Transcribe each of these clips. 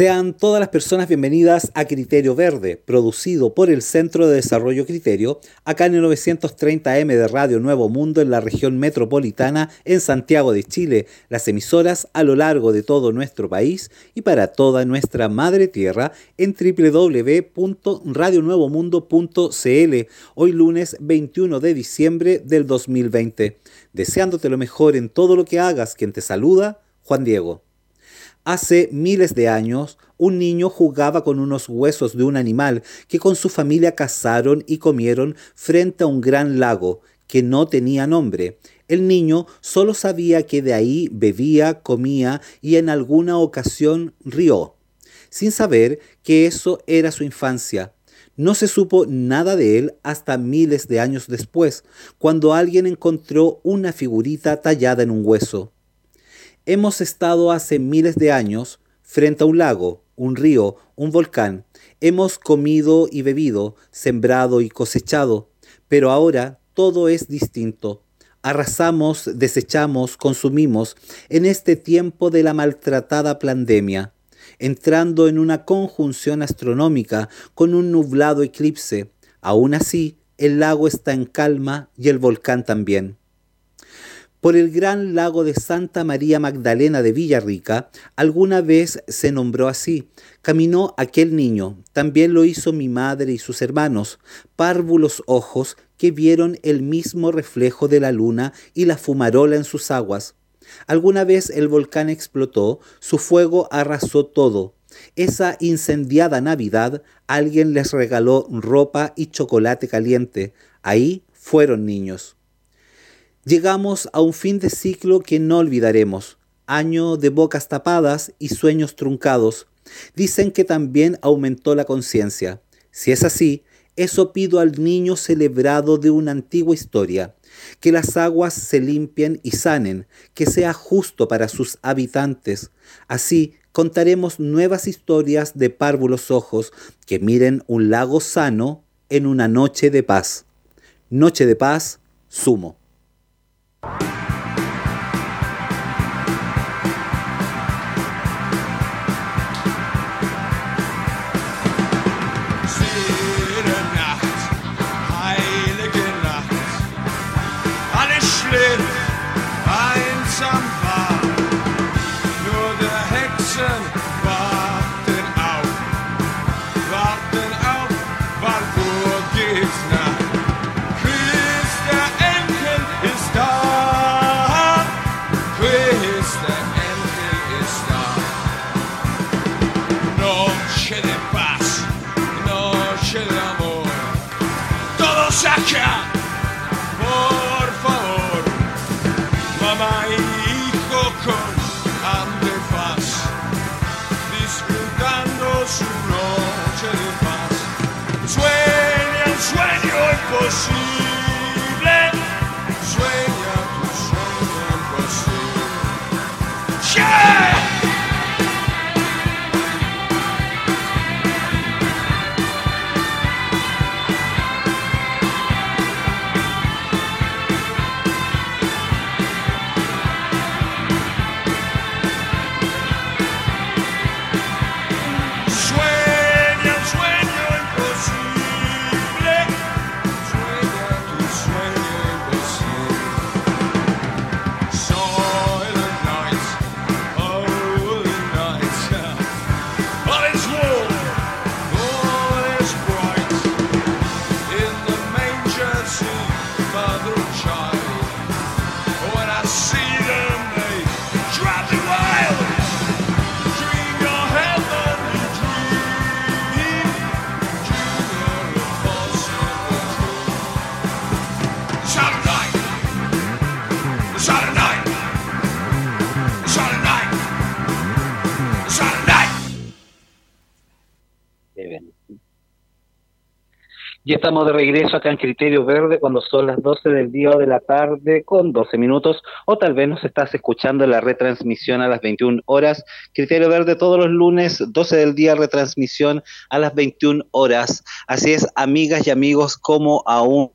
Sean todas las personas bienvenidas a Criterio Verde, producido por el Centro de Desarrollo Criterio, acá en el 930M de Radio Nuevo Mundo en la región metropolitana en Santiago de Chile, las emisoras a lo largo de todo nuestro país y para toda nuestra madre tierra en www.radionuevomundo.cl, hoy lunes 21 de diciembre del 2020. Deseándote lo mejor en todo lo que hagas, quien te saluda, Juan Diego. Hace miles de años, un niño jugaba con unos huesos de un animal que con su familia cazaron y comieron frente a un gran lago que no tenía nombre. El niño solo sabía que de ahí bebía, comía y en alguna ocasión rió, sin saber que eso era su infancia. No se supo nada de él hasta miles de años después, cuando alguien encontró una figurita tallada en un hueso. Hemos estado hace miles de años frente a un lago, un río, un volcán. Hemos comido y bebido, sembrado y cosechado, pero ahora todo es distinto. Arrasamos, desechamos, consumimos en este tiempo de la maltratada pandemia, entrando en una conjunción astronómica con un nublado eclipse. Aún así, el lago está en calma y el volcán también por el gran lago de Santa María Magdalena de Villarrica, alguna vez se nombró así. Caminó aquel niño, también lo hizo mi madre y sus hermanos, párvulos ojos que vieron el mismo reflejo de la luna y la fumarola en sus aguas. Alguna vez el volcán explotó, su fuego arrasó todo. Esa incendiada Navidad alguien les regaló ropa y chocolate caliente. Ahí fueron niños. Llegamos a un fin de ciclo que no olvidaremos, año de bocas tapadas y sueños truncados. Dicen que también aumentó la conciencia. Si es así, eso pido al niño celebrado de una antigua historia, que las aguas se limpien y sanen, que sea justo para sus habitantes. Así contaremos nuevas historias de párvulos ojos que miren un lago sano en una noche de paz. Noche de paz, sumo. Bye. Y estamos de regreso acá en Criterio Verde cuando son las 12 del día o de la tarde con 12 minutos o tal vez nos estás escuchando en la retransmisión a las 21 horas. Criterio Verde todos los lunes, 12 del día, retransmisión a las 21 horas. Así es, amigas y amigos, como aún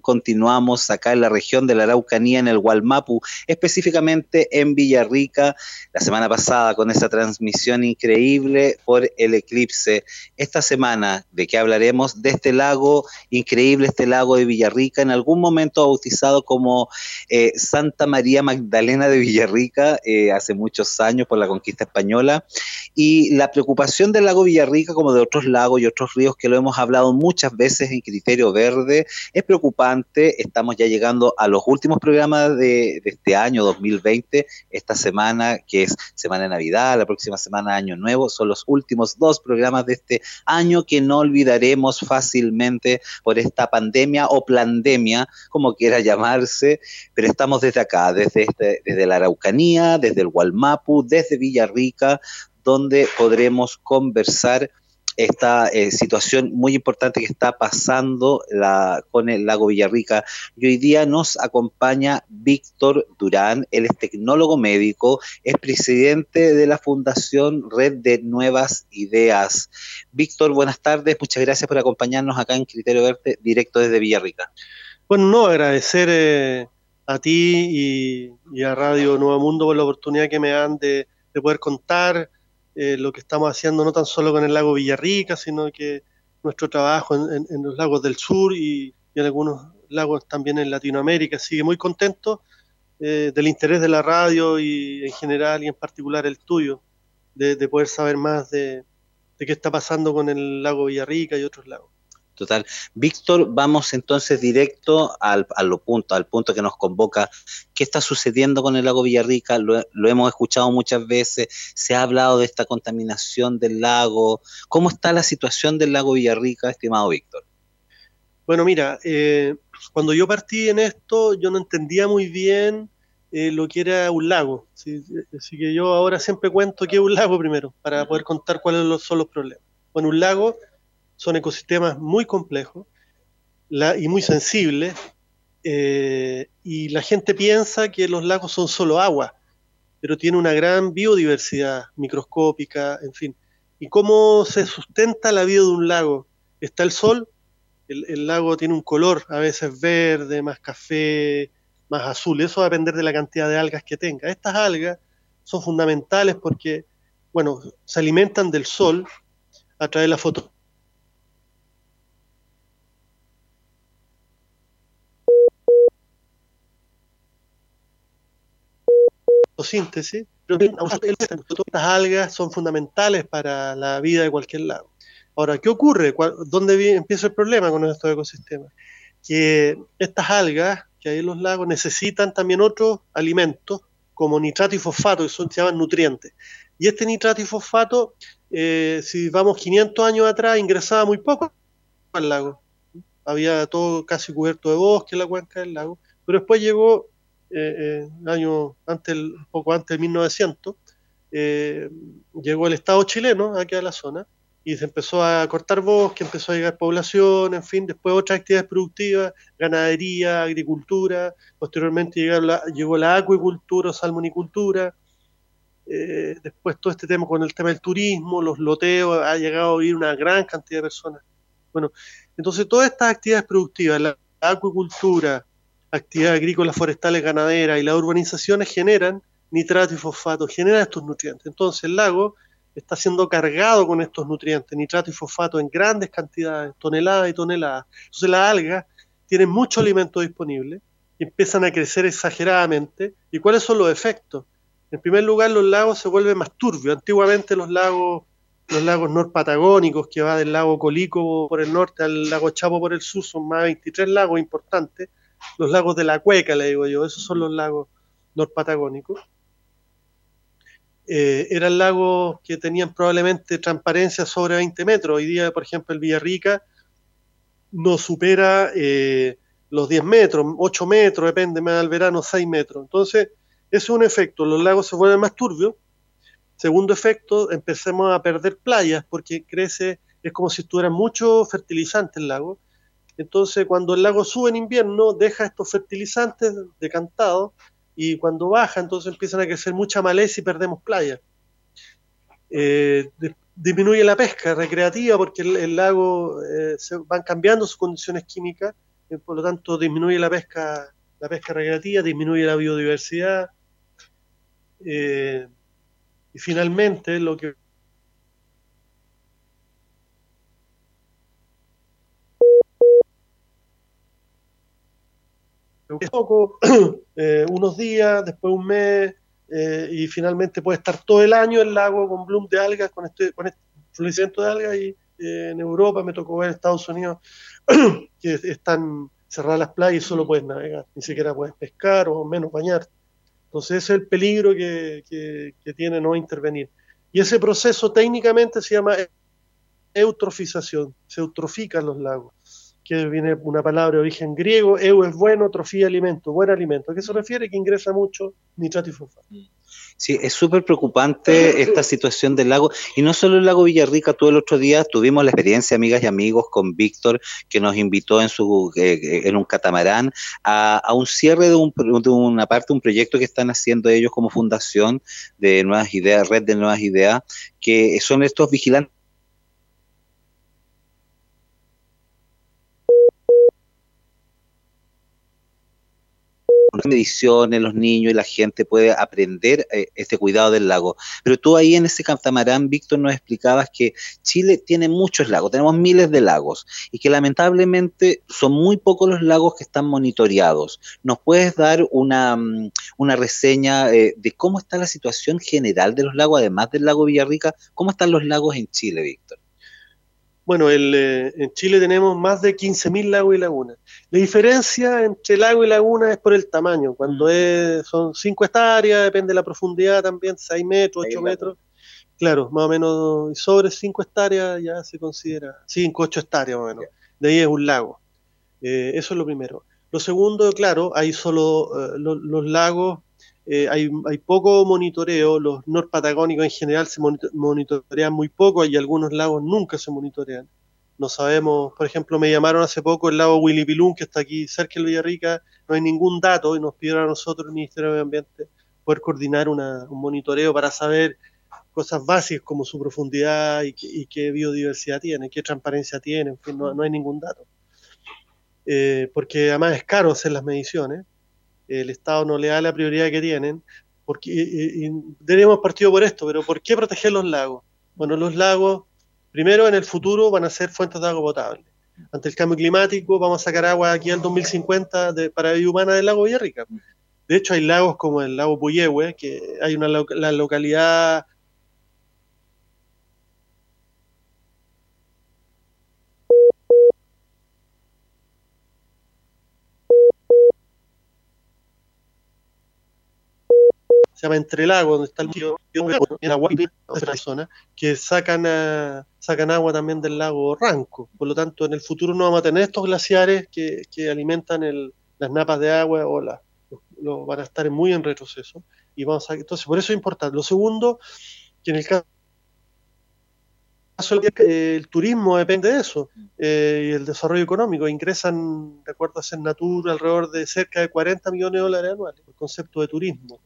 continuamos acá en la región de la Araucanía, en el Gualmapu, específicamente en Villarrica, la semana pasada con esa transmisión increíble por el eclipse. Esta semana, ¿de qué hablaremos? De este lago increíble, este lago de Villarrica, en algún momento bautizado como eh, Santa María Magdalena de Villarrica, eh, hace muchos años por la conquista española, y la preocupación del lago Villarrica, como de otros lagos y otros ríos que lo hemos hablado muchas veces en Criterio Verde, es preocupante Estamos ya llegando a los últimos programas de, este año 2020. Esta semana, que es Semana de Navidad, la próxima semana Año Nuevo, son los últimos dos programas de este año que no olvidaremos fácilmente por esta pandemia o pandemia, como quiera llamarse. Pero estamos desde acá, desde, este, desde la Araucanía, desde el Gualmapu, desde Villarrica, donde podremos conversar esta eh, situación muy importante que está pasando con el lago Villarrica. Y hoy día nos acompaña Víctor Durán, él es tecnólogo médico, es presidente de la Fundación Red de Nuevas Ideas. Víctor, buenas tardes, muchas gracias por acompañarnos acá en Criterio Verde, directo desde Villarrica. Bueno, no, agradecer eh, a ti y, a Radio Nuevo Mundo por la oportunidad que me dan de, de poder contar eh, lo que estamos haciendo no tan solo con el lago Villarrica, sino que nuestro trabajo en, los lagos del sur y, en algunos lagos también en Latinoamérica. Sigue muy contento eh, del interés de la radio y en general y en particular el tuyo, de, poder saber más de, de qué está pasando con el lago Villarrica y otros lagos. Total. Víctor, vamos entonces directo al, punto, al punto que nos convoca. ¿Qué está sucediendo con el lago Villarrica? Lo, hemos escuchado muchas veces, se ha hablado de esta contaminación del lago. ¿Cómo está la situación del lago Villarrica, estimado Víctor? Bueno, mira, eh, cuando yo partí en esto, yo no entendía muy bien eh, lo que era un lago. Así que yo ahora siempre cuento qué es un lago primero, para poder contar cuáles son los problemas. Bueno, un lago son ecosistemas muy complejos y muy sensibles, eh, y la gente piensa que los lagos son solo agua, pero tiene una gran biodiversidad microscópica, en fin. ¿Y cómo se sustenta la vida de un lago? Está el sol, el, lago tiene un color, a veces verde, más café, más azul, eso va a depender de la cantidad de algas que tenga. Estas algas son fundamentales porque, bueno, se alimentan del sol a través de la foto fotosíntesis, pero estas algas son fundamentales para la vida de cualquier lago. Ahora, ¿qué ocurre? ¿Dónde empieza el problema con estos ecosistemas? Que estas algas que hay en los lagos necesitan también otros alimentos, como nitrato y fosfato, que son, se llaman nutrientes. Y este nitrato y fosfato, eh, si vamos 500 años atrás, ingresaba muy poco al lago. Había todo casi cubierto de bosque en la cuenca del lago, pero después llegó eh, eh, año antes, poco antes de 1900, eh, llegó el Estado chileno aquí a la zona y se empezó a cortar bosque, empezó a llegar población, en fin, después otras actividades productivas, ganadería, agricultura, posteriormente llegó la, llegó la acuicultura salmonicultura, eh, después todo este tema con el tema del turismo, los loteos, ha llegado a vivir una gran cantidad de personas. Bueno, entonces todas estas actividades productivas, la acuicultura, actividades agrícolas, forestales, ganaderas y las urbanizaciones generan nitrato y fosfato, generan estos nutrientes. Entonces el lago está siendo cargado con estos nutrientes, nitrato y fosfato en grandes cantidades, toneladas y toneladas. Entonces las algas tienen mucho alimento disponible y empiezan a crecer exageradamente. ¿Y cuáles son los efectos? En primer lugar, los lagos se vuelven más turbios. Antiguamente los lagos, los lagos norpatagónicos, que va del lago Colico por el norte al lago Chapo por el sur, son más de 23 lagos importantes, los lagos de la Cueca, le digo yo, esos son los lagos norpatagónicos. Eh, eran lagos que tenían probablemente transparencia sobre 20 metros. Hoy día, por ejemplo, el Villarrica no supera eh, los 10 metros, 8 metros, depende más del verano, 6 metros. Entonces, ese es un efecto, los lagos se vuelven más turbios. Segundo efecto, empecemos a perder playas porque crece es como si estuviera mucho fertilizante el lago. Entonces, cuando el lago sube en invierno, deja estos fertilizantes decantados y cuando baja, entonces empiezan a crecer mucha maleza y perdemos playa. Eh, disminuye la pesca recreativa porque el, lago eh, se van cambiando sus condiciones químicas, eh, por lo tanto disminuye la pesca, la pesca recreativa, disminuye la biodiversidad. y finalmente lo que poco, eh, unos días, después un mes, eh, y finalmente puede estar todo el año el lago con bloom de algas, con este, con este florecimiento de algas, y eh, en Europa me tocó ver Estados Unidos que están cerradas las playas y solo puedes navegar, ni siquiera puedes pescar o menos bañar. Entonces ese es el peligro que, que tiene no intervenir. Y ese proceso técnicamente se llama eutrofización, se eutrofican los lagos que viene una palabra de origen griego, eu es bueno, trofía alimento, buen alimento. ¿A qué se refiere? Que ingresa mucho nitrato y fosfato. Sí, es súper preocupante esta situación del lago. Y no solo el lago Villarrica, todo el otro día tuvimos la experiencia, amigas y amigos, con Víctor, que nos invitó en, su, eh, en un catamarán a, un cierre de, un, de una parte, un proyecto que están haciendo ellos como fundación de Nuevas Ideas, Red de Nuevas Ideas, que son estos vigilantes mediciones, los niños y la gente puede aprender eh, este cuidado del lago. Pero tú ahí en ese catamarán, Víctor, nos explicabas que Chile tiene muchos lagos, tenemos miles de lagos y que lamentablemente son muy pocos los lagos que están monitoreados. ¿Nos puedes dar una, mm, una reseña eh, de cómo está la situación general de los lagos, además del lago Villarrica? ¿Cómo están los lagos en Chile, Víctor? Bueno, eh, en Chile tenemos más de 15.000 lagos y lagunas. La diferencia entre lago y laguna es por el tamaño. Cuando mm. es, son 5 hectáreas, depende de la profundidad también, 6 metros, 8 metros. Claro, más o menos sobre 5 hectáreas ya se considera, 5, 8 hectáreas más o menos. De ahí es un lago. Eh, eso es lo primero. Lo segundo, claro, hay solo eh, los lagos eh, hay, hay, poco monitoreo, los norpatagónicos en general se monitorean muy poco y algunos lagos nunca se monitorean. No sabemos, por ejemplo, me llamaron hace poco el lago Willipilún, que está aquí cerca de Villarrica, no hay ningún dato y nos pidieron a nosotros, el Ministerio de Ambiente, poder coordinar un monitoreo para saber cosas básicas como su profundidad y, qué biodiversidad tiene, qué transparencia tiene, en fin, no, hay ningún dato. Eh, porque además es caro hacer las mediciones el Estado no le da la prioridad que tienen, porque y, tenemos partido por esto, pero ¿por qué proteger los lagos? Bueno, los lagos, primero en el futuro van a ser fuentes de agua potable. Ante el cambio climático vamos a sacar agua aquí al 2050 de, para vida humana del lago Villarrica. De hecho, hay lagos como el lago Puyehue, que hay una la localidad se llama Entre Lagos, donde está el río, en agua, zona, que sacan, sacan agua también del lago Ranco. Por lo tanto, en el futuro no vamos a tener estos glaciares que, que alimentan el, las napas de agua o las lo, van a estar muy en retroceso. Y vamos a, entonces, por eso es importante. Lo segundo, que en el caso el turismo depende de eso eh, y el desarrollo económico. Ingresan, de acuerdo a Senatur, alrededor de cerca de 40 millones de dólares anuales, el concepto de turismo.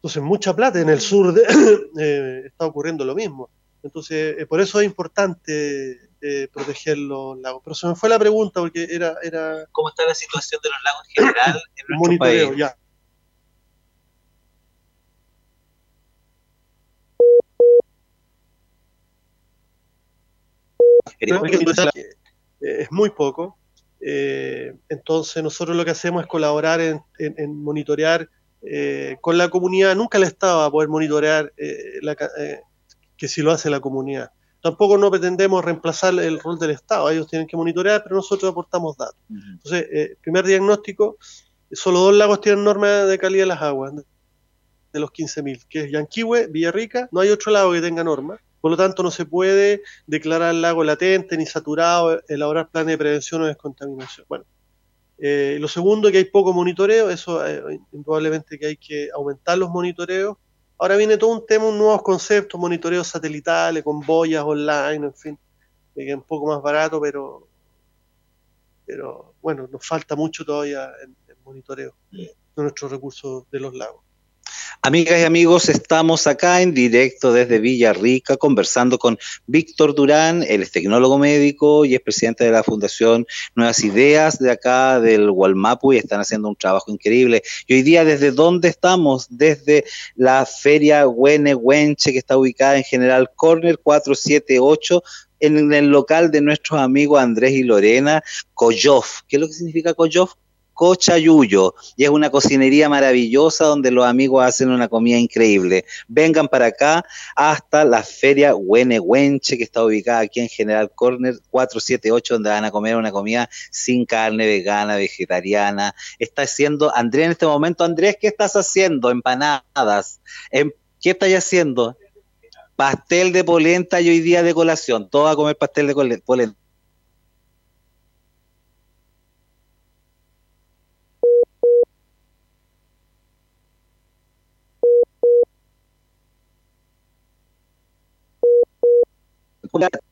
Entonces, mucha plata en el sur eh, está ocurriendo lo mismo. Entonces, eh, por eso es importante eh, proteger los lagos. Pero se me fue la pregunta porque era... era ¿Cómo está la situación de los lagos en general en nuestro monitoreo, país? Ya. Es muy poco. entonces, nosotros lo que hacemos es colaborar en, en monitorear eh, con la comunidad, nunca el Estado va a poder monitorear eh, eh, que si lo hace la comunidad. Tampoco no pretendemos reemplazar el rol del Estado, ellos tienen que monitorear, pero nosotros aportamos datos. Entonces, primer diagnóstico, solo dos lagos tienen norma de calidad de las aguas, de los 15.000, que es Yanquihue, Villarrica, no hay otro lago que tenga norma, por lo tanto no se puede declarar el lago latente ni saturado, elaborar planes de prevención o descontaminación. Bueno, eh, lo segundo, que hay poco monitoreo, eso eh, indudablemente que hay que aumentar los monitoreos. Ahora viene todo un tema, un nuevos conceptos, monitoreos satelitales, con boyas online, en fin. es un poco más barato, pero, pero bueno, nos falta mucho todavía en, monitoreo de nuestros recursos de los lagos. Amigas y amigos, estamos acá en directo desde Villarrica conversando con Víctor Durán, es tecnólogo médico y es presidente de la Fundación Nuevas Ideas de acá del Gualmapu y están haciendo un trabajo increíble. Y hoy día, ¿desde dónde estamos? Desde la Feria Huene Huenche, que está ubicada en General Corner 478, en el local de nuestros amigos Andrés y Lorena, Coyof. ¿Qué es lo que significa Coyof? Cochayuyo y es una cocinería maravillosa donde los amigos hacen una comida increíble. Vengan para acá hasta la feria Huenehuenche que está ubicada aquí en General Corner 478 donde van a comer una comida sin carne, vegana, vegetariana. Está haciendo Andrés en este momento. Andrés, ¿qué estás haciendo? Empanadas. Em, ¿Qué estás haciendo? Pastel de polenta y hoy día de colación. Todo a comer pastel de polenta. that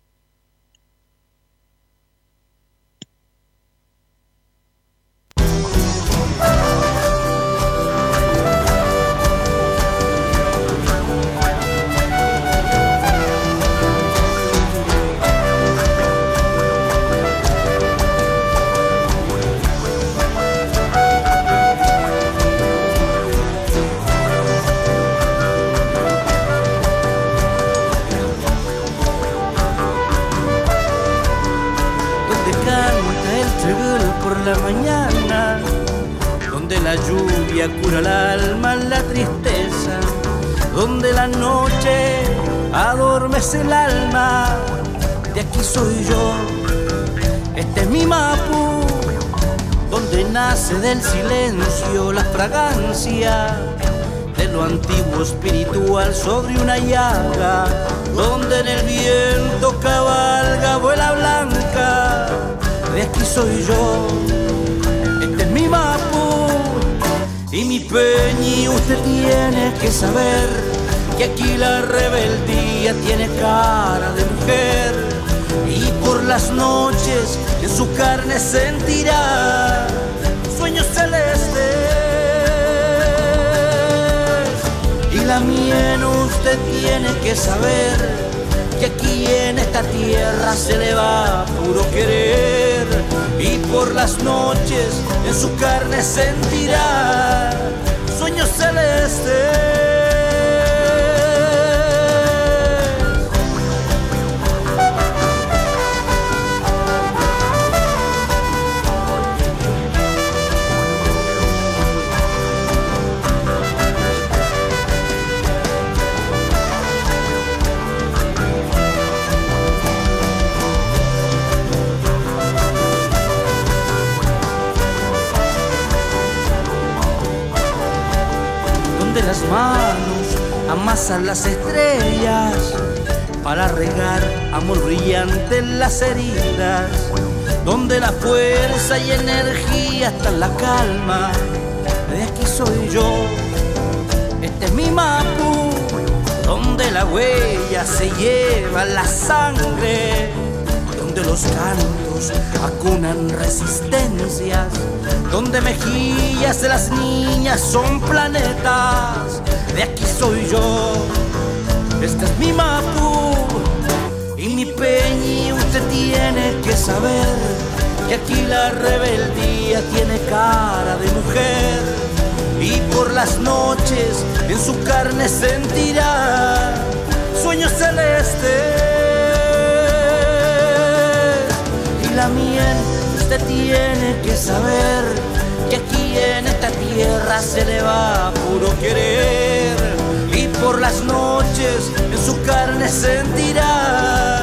sentirá sueños celestes. Manos amasan las estrellas para regar amor brillante en las heridas, donde la fuerza y energía está en la calma. De aquí soy yo, este es mi mapu, donde la huella se lleva la sangre, donde los cantos acunan resistencias donde mejillas de las niñas son planetas. De aquí soy yo, este es mi mapu y mi peñi. Usted tiene que saber que aquí la rebeldía tiene cara de mujer. Y por las noches en su carne sentirá sueños celestes. Y la miel usted tiene que saber que aquí en esta tierra se le va puro querer y por las noches en su carne sentirá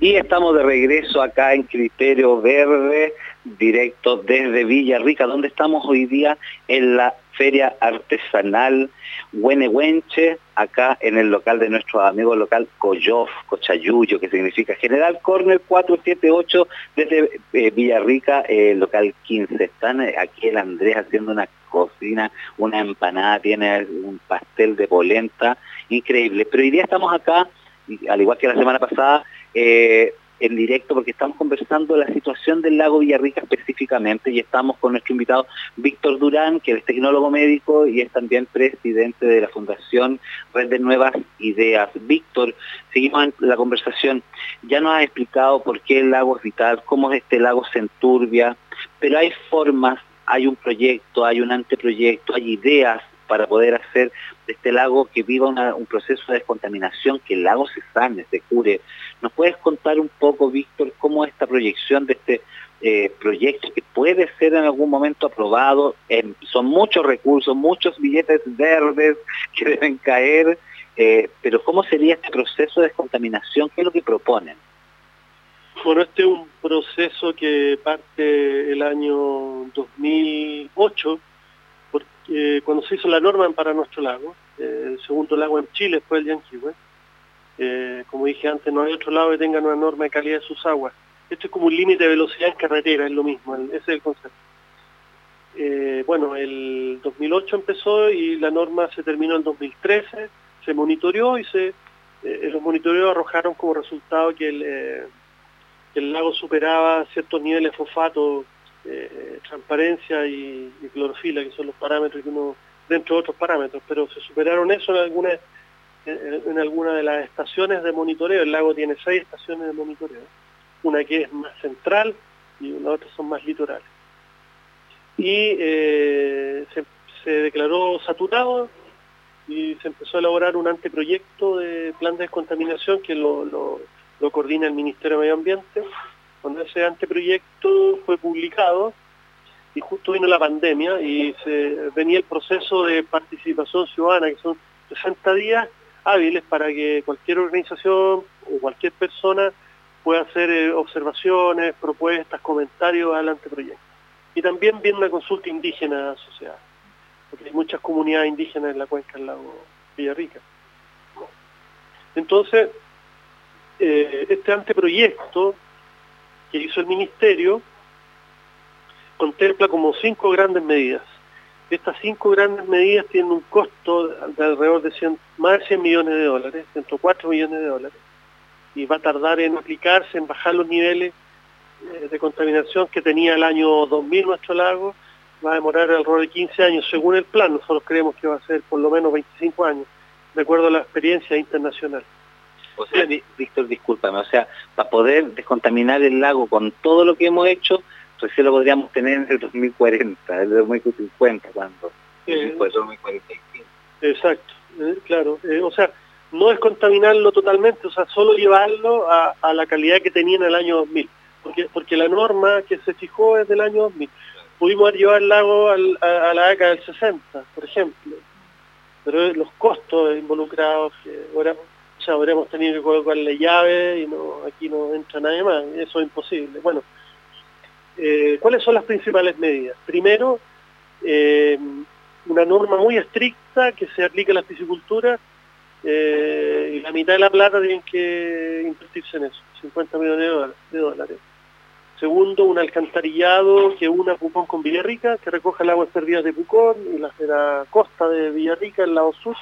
Y estamos de regreso acá en Criterio Verde, directo desde Villarrica, donde estamos hoy día en la Feria Artesanal Huenehuenche, acá en el local de nuestro amigo local Coyof, Cochayuyo, que significa General Corner 478 desde eh, Villarrica, eh, local 15. Están eh, aquí el Andrés haciendo una cocina, una empanada, tiene un pastel de polenta, increíble. Pero hoy día estamos acá, al igual que la semana pasada, eh, en directo porque estamos conversando la situación del lago Villarrica específicamente y estamos con nuestro invitado Víctor Durán, que es tecnólogo médico y es también presidente de la Fundación Red de Nuevas Ideas. Víctor, seguimos la conversación. Ya nos ha explicado por qué el lago es vital, cómo este lago se enturbia, pero hay formas, hay un proyecto, hay un anteproyecto, hay ideas para poder hacer de este lago que viva un proceso de descontaminación, que el lago se sane, se cure. ¿Nos puedes contar un poco, Víctor, cómo esta proyección de este eh, proyecto que puede ser en algún momento aprobado? son muchos recursos, muchos billetes verdes que deben caer, eh, pero ¿cómo sería este proceso de descontaminación? ¿Qué es lo que proponen? Bueno, este es un proceso que parte el año 2008 eh, cuando se hizo la norma para nuestro lago, el segundo lago en Chile fue el Yanquihue, eh, como dije antes, no hay otro lago que tenga una norma de calidad de sus aguas. Esto es como un límite de velocidad en carretera, es lo mismo, ese es el concepto. bueno, el 2008 empezó y la norma se terminó en 2013, se monitoreó y se, los monitoreos arrojaron como resultado que el, lago superaba ciertos niveles de fosfato eh, transparencia y, clorofila, que son los parámetros que uno, dentro de otros parámetros, pero se superaron eso en algunas en, alguna de las estaciones de monitoreo. El lago tiene seis estaciones de monitoreo, una que es más central y las otras son más litorales. Y eh, se, declaró saturado y se empezó a elaborar un anteproyecto de plan de descontaminación que lo, lo coordina el Ministerio de Medio Ambiente cuando ese anteproyecto fue publicado y justo vino la pandemia y se, venía el proceso de participación ciudadana, que son 60 días hábiles para que cualquier organización o cualquier persona pueda hacer eh, observaciones, propuestas, comentarios al anteproyecto. Y también viene una consulta indígena asociada, porque hay muchas comunidades indígenas en la cuenca del lago Villarrica. Entonces, eh, este anteproyecto que hizo el Ministerio contempla como cinco grandes medidas. Estas cinco grandes medidas tienen un costo de alrededor de 100, más de 100 millones de dólares, 104 millones de dólares, y va a tardar en aplicarse, en bajar los niveles eh, de contaminación que tenía el año 2000 nuestro lago, va a demorar alrededor de 15 años según el plan, nosotros creemos que va a ser por lo menos 25 años, de acuerdo a la experiencia internacional. Víctor, discúlpame, o sea, para poder descontaminar el lago con todo lo que hemos hecho, recién lo podríamos tener en el 2040, el 2050, cuando eh, 2045. Exacto, eh, claro. Eh, o sea, no descontaminarlo totalmente, o sea, solo llevarlo a, la calidad que tenía en el año 2000, porque, porque la norma que se fijó es del año 2000. Pudimos llevar el lago a, la década del 60, por ejemplo, pero los costos involucrados, que ahora o sea, habríamos tenido que colocarle llave y no aquí no entra nadie más, eso es imposible. Bueno, eh, ¿cuáles son las principales medidas? Primero, eh, una norma muy estricta que se aplica a la piscicultura eh, y la mitad de la plata tienen que invertirse en eso, 50 millones de dólares. Segundo, un alcantarillado que una Pucón con Villarrica, que recoja el agua perdidas de Pucón y las de la costa de Villarrica, el lado sur,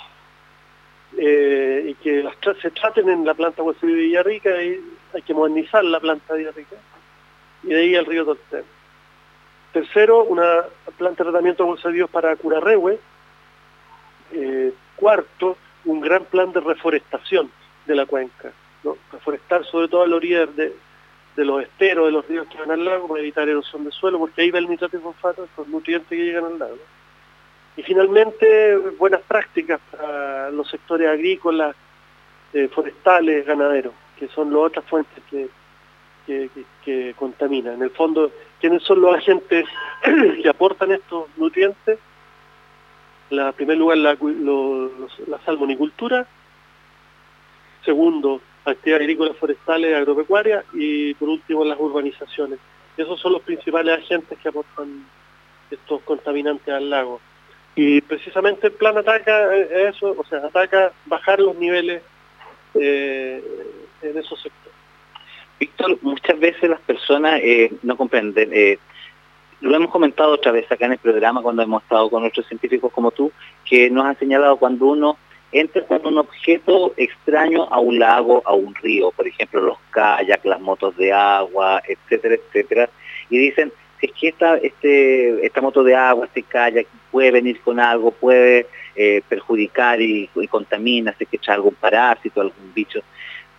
y que se traten en la planta agua de Villarrica, y hay que modernizar la planta de Villarrica, y de ahí al río Tortel. Tercero, una planta de tratamiento de para Curarrehue. Eh, cuarto, un gran plan de reforestación de la cuenca, reforestar sobre todo a la orilla de, los esteros de los ríos que van al lago para evitar erosión de suelo, porque ahí va el nitrato y fosfato, estos nutrientes que llegan al lago. Y finalmente, buenas prácticas para los sectores agrícolas, eh, forestales, ganaderos, que son las otras fuentes que, que, contaminan. En el fondo, ¿quiénes son los agentes que aportan estos nutrientes? en primer lugar, la, la salmonicultura. Segundo, actividades agrícolas, forestales, agropecuarias. Y por último, las urbanizaciones. Esos son los principales agentes que aportan estos contaminantes al lago. Y precisamente el plan ataca eso, o sea, ataca bajar los niveles eh, en esos sectores. Víctor, muchas veces las personas eh, no comprenden. Eh, lo hemos comentado otra vez acá en el programa cuando hemos estado con otros científicos como tú, que nos han señalado cuando uno entra con un objeto extraño a un lago, a un río, por ejemplo los kayaks, las motos de agua, etcétera, etcétera, y dicen, si es que esta, este, esta moto de agua, este kayak puede venir con algo, puede eh, perjudicar y, y contamina, si es que echa algún parásito, algún bicho,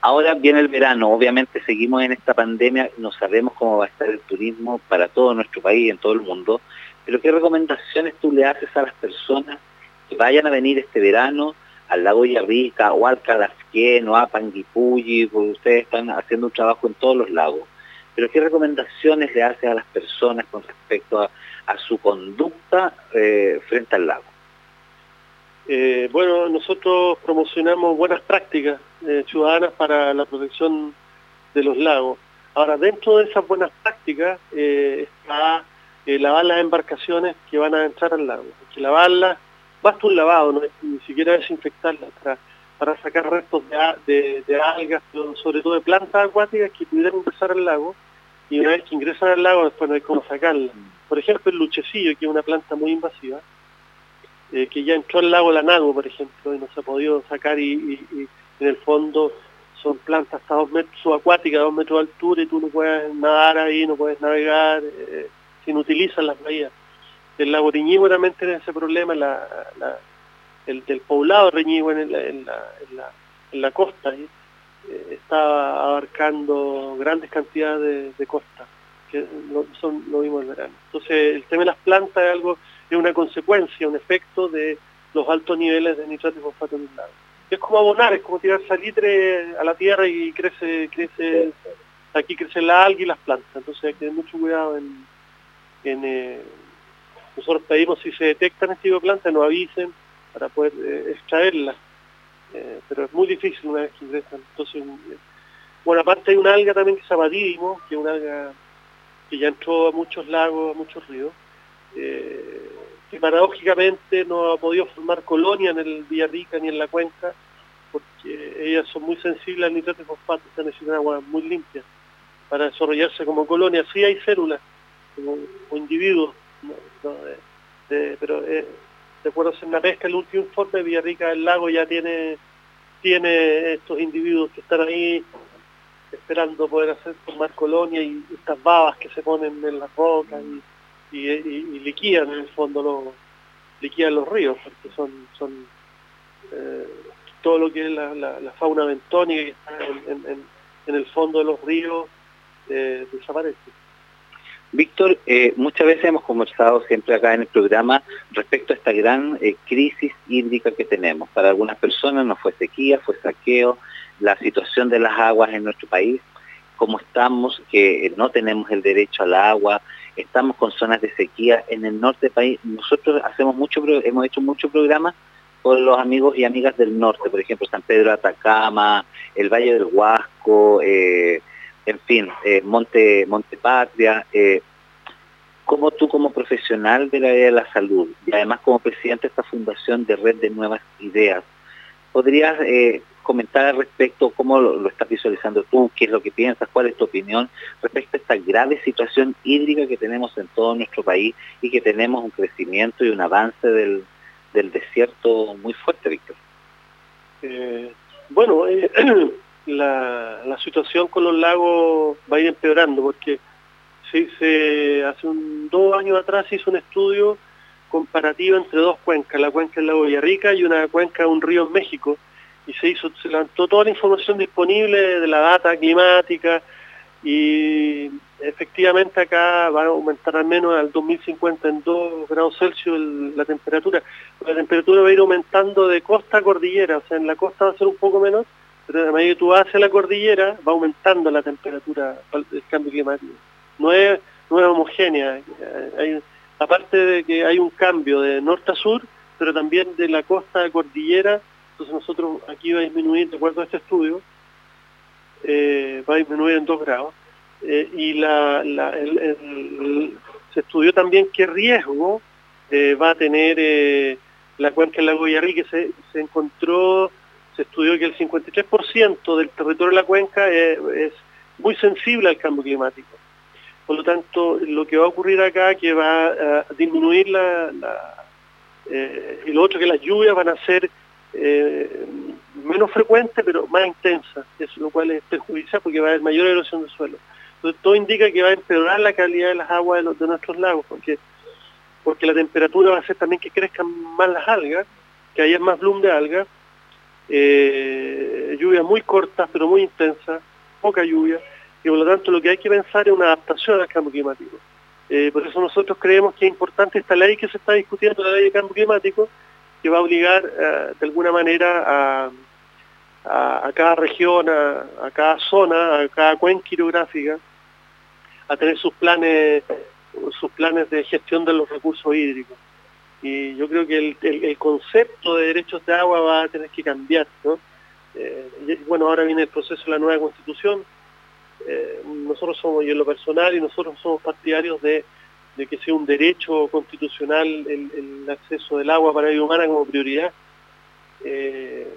Ahora viene el verano, obviamente seguimos en esta pandemia, no sabemos cómo va a estar el turismo para todo nuestro país, en todo el mundo, pero ¿qué recomendaciones tú le haces a las personas que vayan a venir este verano al lago Yarrica o al Calafquén o a Panguipulli, porque ustedes están haciendo un trabajo en todos los lagos? Pero ¿qué recomendaciones le haces a las personas con respecto a, su conducta eh, frente al lago? Eh, bueno, nosotros promocionamos buenas prácticas eh, ciudadanas para la protección de los lagos. Ahora, dentro de esas buenas prácticas eh, está lavar las embarcaciones que van a entrar al lago. Que lavarlas, basta un lavado, ni siquiera desinfectarlas para, sacar restos de, de, algas, sobre todo de plantas acuáticas que pudieran ingresar al lago y una vez que ingresan al lago después no hay cómo sacarlas. Por ejemplo, el luchecillo, que es una planta muy invasiva, eh, que ya entró al lago Lanagua, por ejemplo, y no se ha podido sacar y, en el fondo son plantas hasta dos metros subacuáticas, dos metros de altura y tú no puedes nadar ahí, no puedes navegar, eh, si las bahías. El lago Riñigüe también tiene ese problema, el poblado Riñigüe en, la, costa, eh, está abarcando grandes cantidades de, costa, que son, lo vimos el verano. Entonces el tema de las plantas es algo es una consecuencia, un efecto de los altos niveles de nitrato y fosfato en el lago. Es como abonar, es como tirar salitre a la tierra y crece, crece, aquí crece la alga y las plantas, entonces hay que tener mucho cuidado en, eh, nosotros pedimos si se detectan este tipo de plantas, nos avisen para poder eh, extraerlas, eh, pero es muy difícil una vez que ingresan. Entonces, bueno, aparte hay una alga también que se llama que es una alga que ya entró a muchos lagos, a muchos ríos, eh, que paradójicamente no ha podido formar colonia en el Villarrica ni en la cuenca, porque ellas son muy sensibles al nitrato y fosfato, se necesitan agua muy limpia para desarrollarse como colonia. Sí hay células, como, individuos, pero eh, de acuerdo a la pesca, el último informe, Villarrica del Lago ya tiene, tiene estos individuos que están ahí esperando poder hacer formar colonia y estas babas que se ponen en las rocas y y, y, liquidan en el fondo los liquidan los ríos porque son eh, todo lo que es la, fauna bentónica que está en, el fondo de los ríos eh, desaparece. Víctor, eh, muchas veces hemos conversado siempre acá en el programa respecto a esta gran eh, crisis hídrica que tenemos. Para algunas personas no fue sequía, fue saqueo, la situación de las aguas en nuestro país, como estamos, que no tenemos el derecho al agua, estamos con zonas de sequía en el norte del país. Nosotros hacemos mucho, hemos hecho muchos programas con los amigos y amigas del norte, por ejemplo, San Pedro de Atacama, el Valle del Huasco, eh, en fin, eh, Monte, Monte. Eh, como tú como profesional área de la salud y además como presidente de esta fundación de Red de Nuevas Ideas, ¿podrías eh, comentar al respecto cómo lo, estás visualizando tú, qué es lo que piensas, cuál es tu opinión respecto a esta grave situación hídrica que tenemos en todo nuestro país y que tenemos un crecimiento y un avance del, desierto muy fuerte, Víctor? Eh, bueno, eh, la, situación con los lagos va a ir empeorando porque se, se, hace un, dos años atrás se hizo un estudio comparativo entre dos cuencas, la cuenca del lago Villarrica y una cuenca de un río en México, y se hizo, se levantó toda la información disponible de la data climática y efectivamente acá va a aumentar al menos al 2050 en 2 grados Celsius la temperatura. La temperatura va a ir aumentando de costa a cordillera, o sea, en la costa va a ser un poco menor, pero a medida que tú vas hacia la cordillera va aumentando la temperatura del cambio climático. No es, no es homogénea, hay, aparte de que hay un cambio de norte a sur, pero también de la costa a cordillera entonces nosotros aquí va a disminuir, de acuerdo a este estudio, eh, va a disminuir en dos grados. Eh, y se estudió también qué riesgo eh, va a tener la cuenca del lago Villarrí, que se, encontró, se estudió que el 53% del territorio de la cuenca es, muy sensible al cambio climático. Por lo tanto, lo que va a ocurrir acá que va a disminuir la... y lo otro que las lluvias van a ser eh, menos frecuente pero más intensa, eso lo cual es perjudicial porque va a haber mayor erosión del suelo. Entonces todo indica que va a empeorar la calidad de las aguas de, nuestros lagos, porque, porque la temperatura va a hacer también que crezcan más las algas, que haya más bloom de algas, eh, lluvias muy cortas pero muy intensas, poca lluvia, y por lo tanto lo que hay que pensar es una adaptación al cambio climático. Eh, por eso nosotros creemos que es importante esta ley que se está discutiendo, la ley de cambio climático, que va a obligar eh, de alguna manera a, cada región, a, cada zona, a cada cuenca hidrográfica, a tener sus planes, sus planes de gestión de los recursos hídricos. Y yo creo que el, concepto de derechos de agua va a tener que cambiar. ¿no? Eh, bueno, ahora viene el proceso de la nueva constitución. Eh, nosotros somos, y en lo personal, y nosotros somos partidarios de que sea un derecho constitucional el, acceso del agua para la vida humana como prioridad. Eh,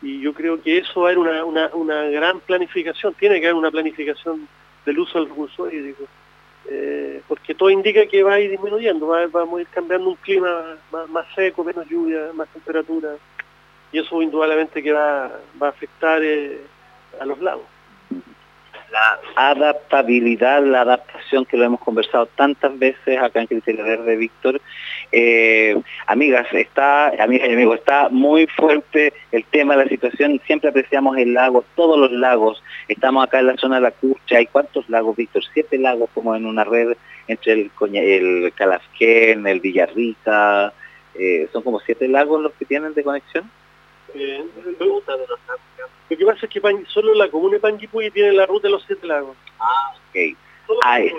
y yo creo que eso va a haber una, gran planificación, tiene que haber una planificación del uso del recurso hídrico, eh, porque todo indica que va a ir disminuyendo, va, vamos a ir cambiando un clima más, seco, menos lluvia, más temperatura, y eso indudablemente que va, va a afectar eh, a los lagos la adaptabilidad, la adaptación que lo hemos conversado tantas veces acá en Criterio Verde, Víctor. Eh, amigas, está, amigas y amigos, está muy fuerte el tema la situación. Siempre apreciamos el lago, todos los lagos. Estamos acá en la zona de la Cucha. ¿Hay cuántos lagos, Víctor? Siete lagos como en una red entre el, el Calafquén, el Villarrica. Eh, son como siete lagos los que tienen de conexión. Lo que pasa es que solo la comuna de Panguipulli tiene la ruta de los siete lagos. Ah, ok. Hay,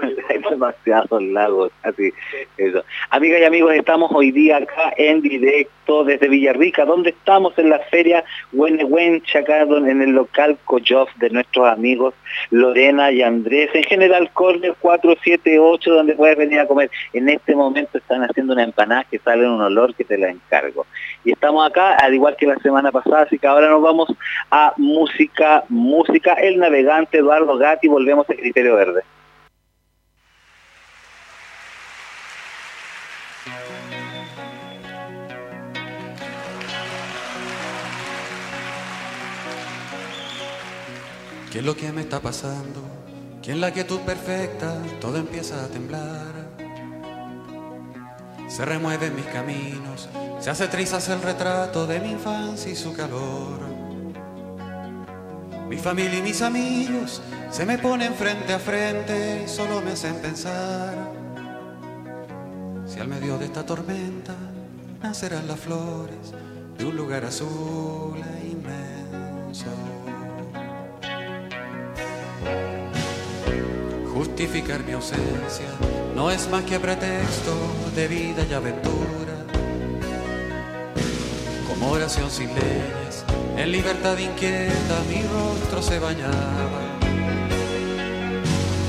demasiados lagos, así, eso. Amigas y amigos, estamos hoy día acá en directo desde Villarrica, donde estamos en la feria Huenehuencha, acá en el local Coyof de nuestros amigos Lorena y Andrés, en general Corner 478, donde puedes venir a comer. En este momento están haciendo una empanada que sale un olor que te la encargo. Y estamos acá, al igual que la semana pasada, así que ahora nos vamos a música, música, el navegante Eduardo Gatti, volvemos a Criterio Verde. ¿Qué es lo que me está pasando? Que en la quietud perfecta todo empieza a temblar. Se remueven mis caminos, se hace trizas el retrato de mi infancia y su calor. Mi familia y mis amigos se me ponen frente a frente y solo me hacen pensar. Si al medio de esta tormenta nacerán las flores de un lugar azul Justificar mi ausencia no es más que pretexto de vida y aventura. Como oración sin leyes, en libertad inquieta mi rostro se bañaba.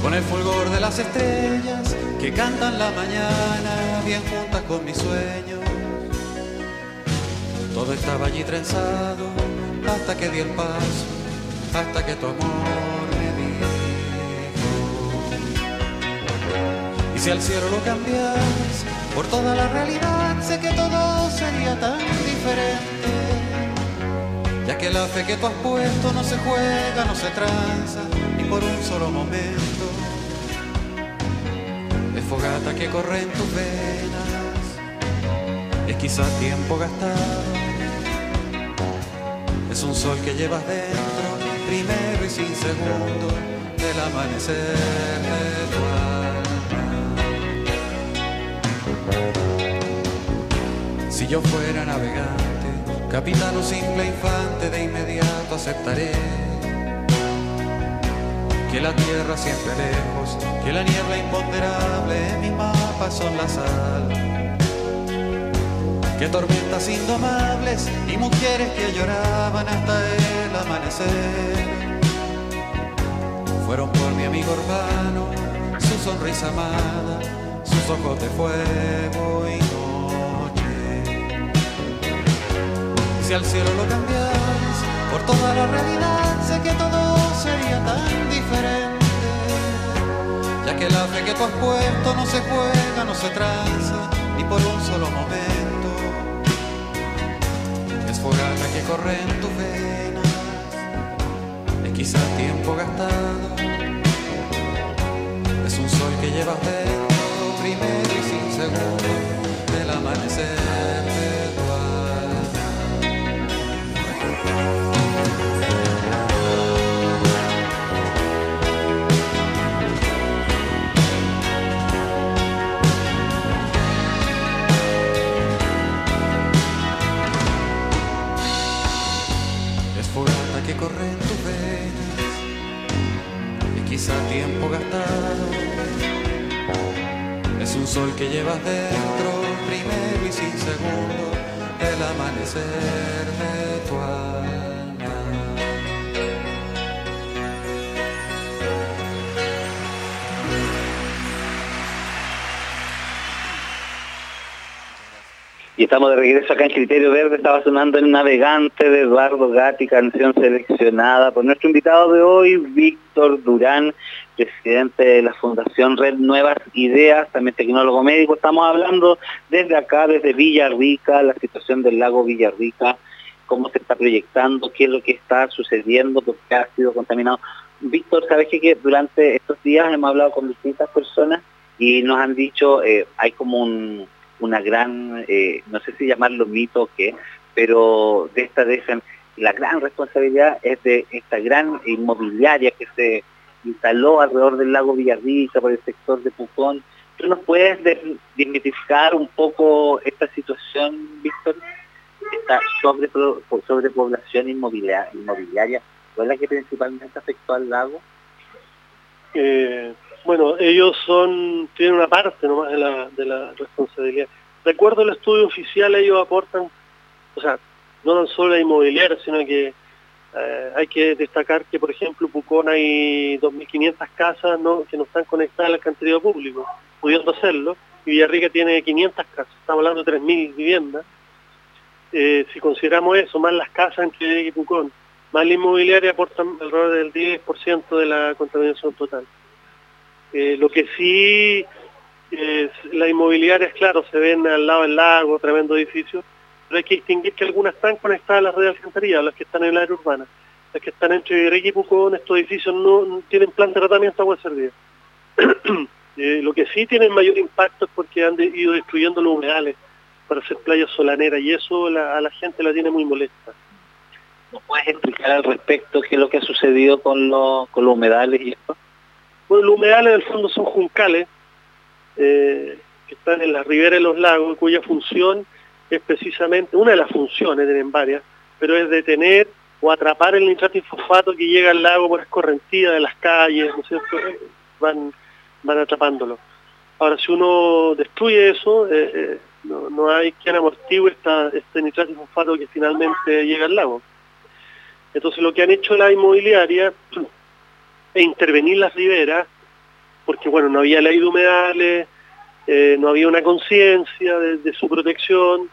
Con el fulgor de las estrellas que cantan la mañana bien juntas con mis sueños. Todo estaba allí trenzado hasta que di el paso, hasta que tu amor si al cielo lo cambias por toda la realidad, sé que todo sería tan diferente. Ya que la fe que tú has puesto no se juega, no se tranza, ni por un solo momento. Es fogata que corre en tus venas, es quizás tiempo gastado es un sol que llevas dentro, primero y sin segundo, del amanecer Si yo fuera navegante, capitán o simple infante, de inmediato aceptaré que la tierra siempre lejos, que la niebla imponderable en mi mapa son la sal que tormentas indomables y mujeres que lloraban hasta el amanecer. Fueron por mi amigo urbano, su sonrisa amada, ojos de fuego y noche. Si al cielo lo cambias por toda la realidad, sé que todo sería tan diferente. Ya que la fe que tú has puesto no se juega, no se tranza, ni por un solo momento fogata que corre en tus venas es quizás tiempo gastado. Es un sol que llevas dentro primero y sin segundo del amanecer de tu corre en tus venas y quizá tiempo gastado. Sol que llevas dentro, primero y sin segundo, el amanecer de Y estamos de regreso acá en Criterio Verde, estaba sonando el Navegante de Eduardo Gatti, canción seleccionada por nuestro invitado de hoy, Víctor Durán, presidente de la Fundación Red Nuevas Ideas, también tecnólogo médico. Estamos hablando desde acá, desde Villarrica, la situación del lago Villarrica, cómo se está proyectando, qué es lo que está sucediendo, por qué ha sido contaminado. Víctor, ¿sabes qué? durante estos días hemos hablado con distintas personas y nos han dicho, eh, hay como un una gran, eh, no sé si llamarlo mito o qué, pero de esta dejan, la gran responsabilidad es de esta gran inmobiliaria que se instaló alrededor del lago Villarrica, por el sector de Pucón. ¿Tú nos puedes desmitificar un poco esta situación, Víctor? Esta sobre, sobrepoblación inmobiliaria, inmobiliaria, ¿cuál es la que principalmente afectó al lago? Eh, bueno, ellos son tienen una parte nomás de la, de la responsabilidad. De acuerdo al estudio oficial, ellos aportan, o sea, no tan solo la inmobiliaria, sino que eh, hay que destacar que, por ejemplo, Pucón hay 2.500 casas ¿no? que no están conectadas al alcantarillado público, pudiendo hacerlo, y Villarrica tiene 500 casas, estamos hablando de 3.000 viviendas. Eh, si consideramos eso, más las casas entre Villarrica y Pucón, más la inmobiliaria aportan alrededor del 10% de la contaminación total. Eh, lo que sí, es, la inmobiliaria, es claro, se ven al lado del lago, tremendo edificio, pero hay que distinguir que algunas están conectadas a las redes de alcantarilla, las que están en el área urbana. Las que están entre Ricky y Pucón, estos edificios no, tienen plan de tratamiento agua servida. eh, lo que sí tienen mayor impacto es porque han ido destruyendo los humedales para hacer playas solaneras y eso a la gente la tiene muy molesta. ¿Nos puedes explicar al respecto qué es lo que ha sucedido con, con los humedales y esto? Los humedales en el fondo son juncales eh, que están en las riberas de los lagos, cuya función es precisamente, una de las funciones, tienen varias, pero es detener o atrapar el nitrato y fosfato que llega al lago por escorrentía de las calles, ¿no es cierto? Van, van atrapándolo. Ahora, si uno destruye eso, eh, eh, no, hay quien amortigue esta, este nitrato y fosfato que finalmente llega al lago. Entonces lo que han hecho la inmobiliaria e intervenir las riberas, porque bueno, no había ley de humedales, eh, no había una conciencia de, su protección,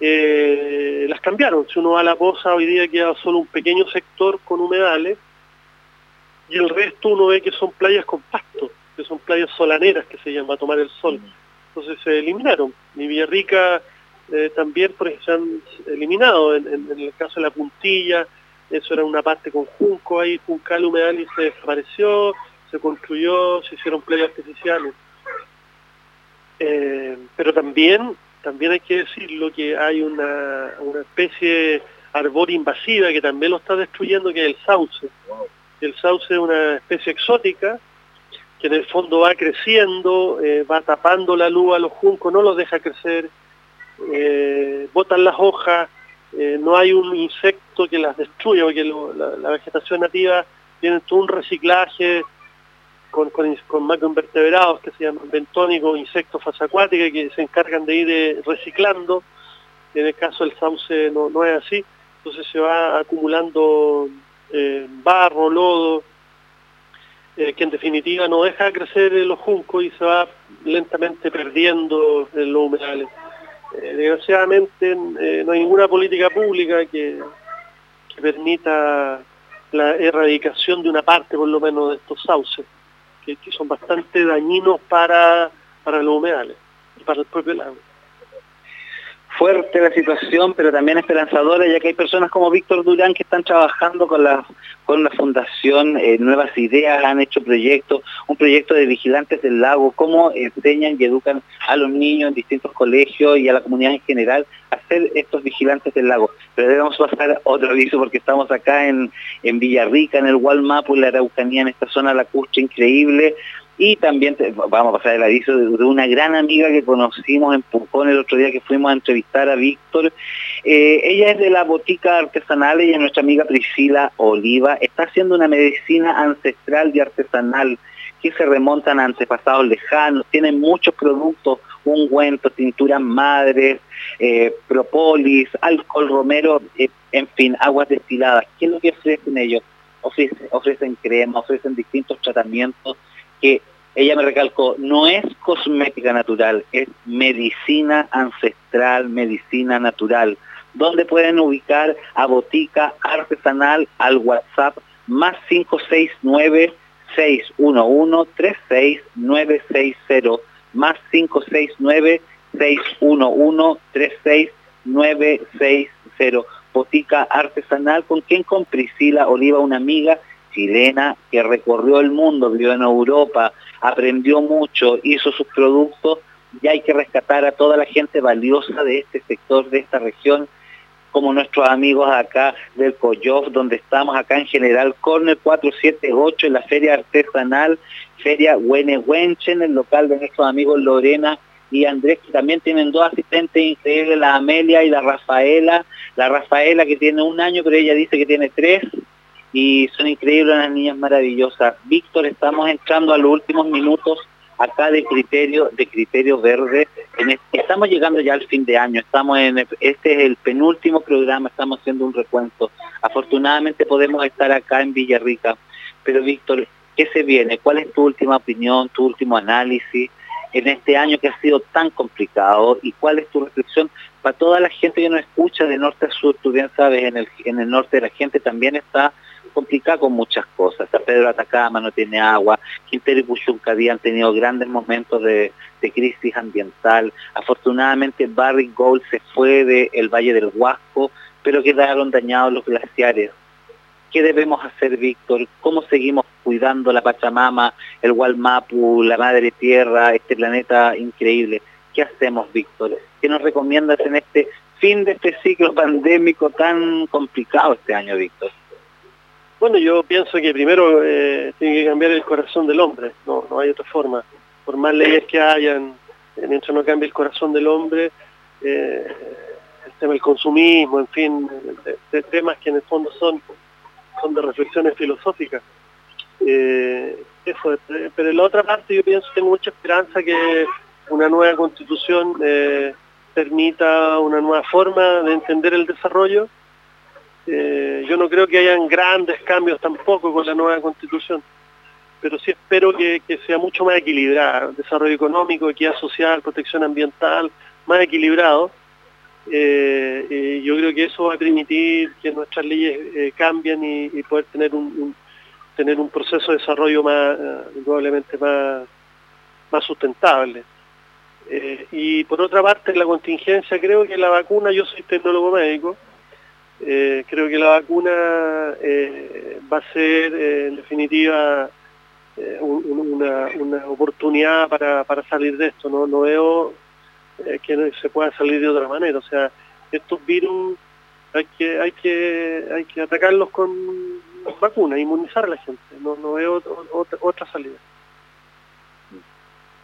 eh, las cambiaron. Si uno va a la poza, hoy día queda solo un pequeño sector con humedales y el resto uno ve que son playas con pasto, que son playas solaneras que se llama, a tomar el sol. Entonces se eliminaron. Mi Villarrica eh, también por ejemplo, se han eliminado, en, el caso de la puntilla, eso era una parte con junco ahí, juncal humedal se desapareció, se construyó, se hicieron playas artificiales. Eh, pero también, también hay que decirlo que hay una, una especie arbor invasiva que también lo está destruyendo, que es el sauce. El sauce es una especie exótica que en el fondo va creciendo, eh, va tapando la luz a los juncos, no los deja crecer, eh, botan las hojas, eh, no hay un insecto que las destruya, porque la, vegetación nativa tiene todo un reciclaje con, con, macroinvertebrados que se llaman bentónicos, insectos fasacuáticos que se encargan de ir eh, reciclando. En el caso del sauce no, es así, entonces se va acumulando barro, lodo, que en definitiva no deja crecer los juncos y se va lentamente perdiendo en los humedales. Eh, desgraciadamente eh, no hay ninguna política pública que, permita la erradicación de una parte por lo menos de estos sauces, que, son bastante dañinos para, para los humedales y para el propio lago fuerte la situación, pero también esperanzadora, ya que hay personas como Víctor Durán que están trabajando con la, con la fundación, eh, nuevas ideas, han hecho proyectos, un proyecto de vigilantes del lago, cómo enseñan y educan a los niños en distintos colegios y a la comunidad en general a ser estos vigilantes del lago. Pero debemos pasar otro aviso porque estamos acá en, en Villarrica, en el Walmapu, en la Araucanía, en esta zona lacustre increíble, y también vamos a pasar el aviso de, una gran amiga que conocimos en Pucón el otro día que fuimos a entrevistar a Víctor. Eh, ella es de la botica artesanal, ella es nuestra amiga Priscila Oliva. Está haciendo una medicina ancestral y artesanal que se remontan a antepasados lejanos. Tiene muchos productos, ungüentos, tinturas madres, eh, propolis, alcohol romero, eh, en fin, aguas destiladas. ¿Qué es lo que ofrecen ellos? Ofrecen crema, ofrecen distintos tratamientos que ella me recalcó, no es cosmética natural, es medicina ancestral, medicina natural, donde pueden ubicar a Botica Artesanal al WhatsApp más 569 611 36960 más 569 611 36960 Botica Artesanal, con quien con Priscila Oliva, una amiga chilena que recorrió el mundo, vivió en Europa, aprendió mucho, hizo sus productos y hay que rescatar a toda la gente valiosa de este sector, de esta región, como nuestros amigos acá del Coyof, donde estamos acá en General Corner 478 en la feria artesanal, feria Huenehuenche, en el local de nuestros amigos Lorena y Andrés, que también tienen dos asistentes increíbles, la Amelia y la Rafaela. La Rafaela que tiene un año, pero ella dice que tiene tres y son increíbles las niñas maravillosas. Víctor, estamos entrando a los últimos minutos acá de criterio de criterio verde. estamos llegando ya al fin de año, estamos en este es el penúltimo programa, estamos haciendo un recuento. Afortunadamente podemos estar acá en Villarrica. Pero Víctor, ¿qué se viene? ¿Cuál es tu última opinión, tu último análisis en este año que ha sido tan complicado? ¿Y cuál es tu reflexión para toda la gente que nos escucha de norte a sur? Tú bien sabes, en el, en el norte la gente también está complicada con muchas cosas. San Pedro Atacama no tiene agua, Quintero y Puchuncadí han tenido grandes momentos de, crisis ambiental. Afortunadamente Barry Gold se fue del Valle del Huasco, pero quedaron dañados los glaciares. ¿Qué debemos hacer, Víctor? ¿Cómo seguimos cuidando la Pachamama, el Walmapu, la Madre Tierra, este planeta increíble? ¿Qué hacemos, Víctor? ¿Qué nos recomiendas en este fin de este ciclo pandémico tan complicado este año, Víctor? Bueno, yo pienso que primero eh, tiene que cambiar el corazón del hombre, no, no hay otra forma. Por más leyes que hayan, eh, mientras no cambie el corazón del hombre, eh, el tema del consumismo, en fin, de, temas que en el fondo son, son de reflexiones filosóficas. pero en la otra parte yo pienso, tengo mucha esperanza que una nueva constitución permita una nueva forma de entender el desarrollo eh, yo no creo que hayan grandes cambios tampoco con la nueva constitución, pero sí espero que, sea mucho más equilibrado, desarrollo económico, equidad social, protección ambiental, más equilibrado, Eh, y yo creo que eso va a permitir que nuestras leyes eh, cambien y, poder tener un, tener un proceso de desarrollo más probablemente más, más sustentable. y por otra parte, la contingencia, creo que la vacuna, yo soy tecnólogo médico, creo que la vacuna va a ser en definitiva una, una, oportunidad para, para, salir de esto. No, no veo eh, que se pueda salir de otra manera. O sea, estos virus hay que, hay que, hay que atacarlos con vacunas, inmunizar a la gente. No, no veo otra, otra salida.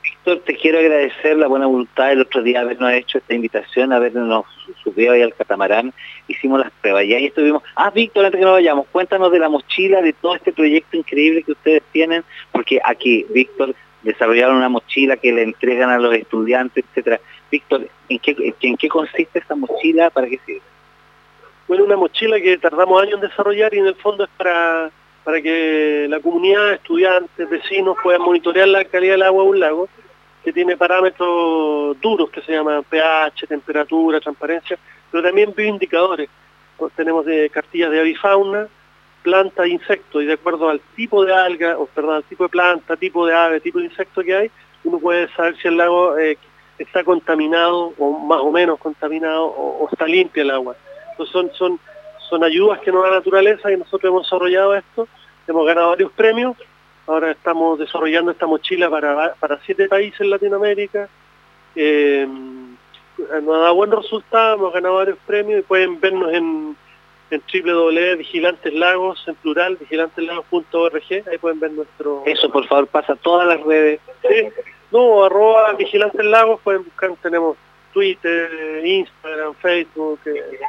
Víctor, te quiero agradecer la buena voluntad el otro día habernos hecho esta invitación, habernos subido ahí al catamarán, hicimos las pruebas y ahí estuvimos. Ah, Víctor, antes que nos vayamos, cuéntanos de la mochila, de todo este proyecto increíble que ustedes tienen, porque aquí, Víctor, desarrollaron una mochila que le entregan a los estudiantes, etcétera. Víctor, ¿en qué, ¿en qué consiste esta mochila? ¿Para qué sirve? Bueno, una mochila que tardamos años en desarrollar y en el fondo es para, para que la comunidad, estudiantes, vecinos puedan monitorear la calidad del agua de un lago, que tiene parámetros duros que se llaman pH, temperatura, transparencia, pero también bioindicadores. Tenemos de cartillas de avifauna, planta e insectos, y de acuerdo al tipo de alga, o perdón, al tipo de planta, tipo de ave, tipo de insecto que hay, uno puede saber si el lago eh, está contaminado o más o menos contaminado o, está limpia el agua. Entonces son, son, son ayudas que nos da la naturaleza y nosotros hemos desarrollado esto, hemos ganado varios premios, ahora estamos desarrollando esta mochila para, para siete países en Latinoamérica, eh, nos ha dado buen resultado, hemos ganado varios premios y pueden vernos en, en www.vigilanteslagos, en plural, vigilanteslagos.org, ahí pueden ver nuestro... Eso, por favor, pasa todas las redes. Sí, no, arroba Vigilantes Lagos, pueden buscar, tenemos Twitter, Instagram, Facebook. Eh,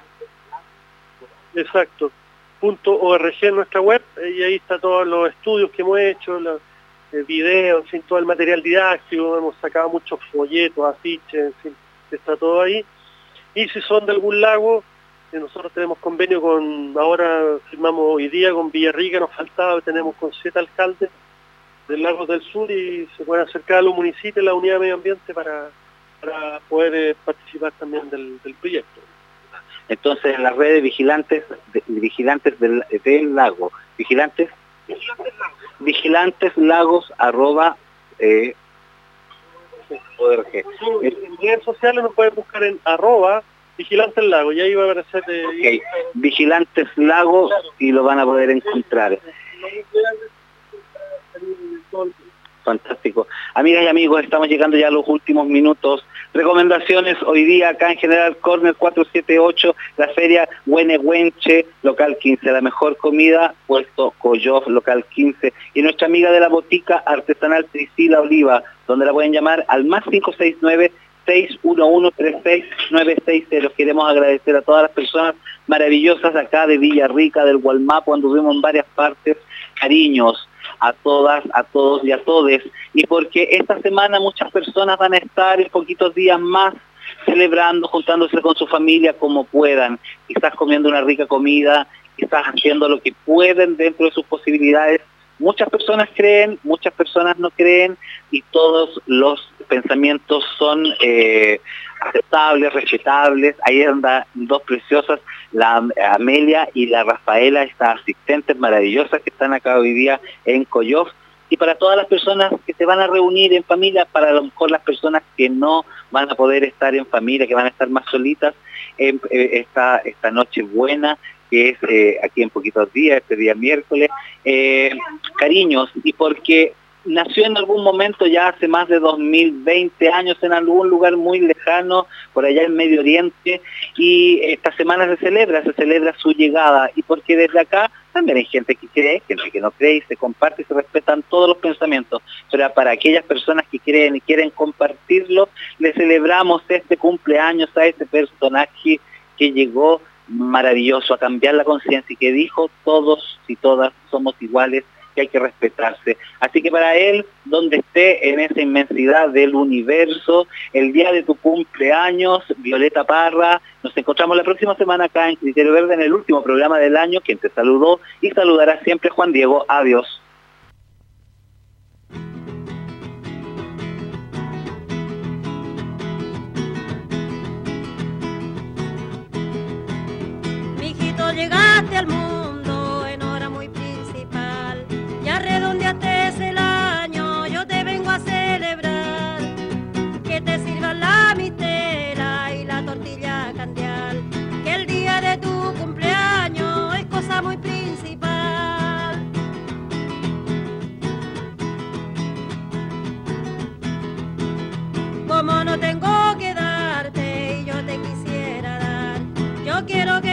exacto. Punto .org en nuestra web y ahí está todos los estudios que hemos hecho, los videos, en todo el material didáctico, hemos sacado muchos folletos, afiches, en fin, está todo ahí. Y si son de algún lago, eh, nosotros tenemos convenio con, ahora firmamos hoy día con Villarrica, nos faltaba, tenemos con siete alcaldes del Lagos del Sur y se pueden acercar a los municipios, la unidad de medio ambiente para, para poder eh, participar también del, proyecto. Entonces, en las redes vigilantes vigilantes del, lago, vigilantes vigilantes lagos arroba eh, en redes sociales nos pueden buscar en arroba vigilantes lago y ahí va a aparecer eh, vigilantes lagos y lo van a poder encontrar Fantástico. Amigas y amigos, estamos llegando ya a los últimos minutos. Recomendaciones hoy día acá en General Corner 478, la feria Huenehuenche, local 15, la mejor comida, puesto Coyof, local 15. Y nuestra amiga de la botica artesanal Priscila Oliva, donde la pueden llamar al más 569 611-36960. Queremos agradecer a todas las personas maravillosas acá de Villarrica, del Gualmapo, anduvimos en varias partes. Cariños, a todas, a todos y a todes. Y porque esta semana muchas personas van a estar en poquitos días más celebrando, juntándose con su familia como puedan, quizás comiendo una rica comida, quizás haciendo lo que pueden dentro de sus posibilidades. Muchas personas creen, muchas personas no creen y todos los pensamientos son eh, aceptables, respetables. Ahí andan dos preciosas, la Amelia y la Rafaela, estas asistentes maravillosas que están acá hoy día en Coyof. Y para todas las personas que se van a reunir en familia, para a lo mejor las personas que no van a poder estar en familia, que van a estar más solitas, en, eh, esta, esta noche buena, que es eh, aquí en poquitos días, este día miércoles, eh, cariños, y porque nació en algún momento ya hace más de 2020 años en algún lugar muy lejano, por allá en Medio Oriente, y esta semana se celebra, se celebra su llegada, y porque desde acá también hay gente que cree, gente que no cree, y se comparte y se respetan todos los pensamientos, pero para aquellas personas que creen y quieren compartirlo, le celebramos este cumpleaños a este personaje que llegó maravilloso a cambiar la conciencia y que dijo todos y todas somos iguales que hay que respetarse. Así que para él, donde esté en esa inmensidad del universo, el día de tu cumpleaños, Violeta Parra, nos encontramos la próxima semana acá en Criterio Verde en el último programa del año, quien te saludó y saludará siempre Juan Diego. Adiós. Llegaste al mundo en hora muy principal. Ya redondeaste el año, yo te vengo a celebrar. Que te sirvan la mistela y la tortilla candial. Que el día de tu cumpleaños es cosa muy principal. Como no tengo que darte y yo te quisiera dar, yo quiero que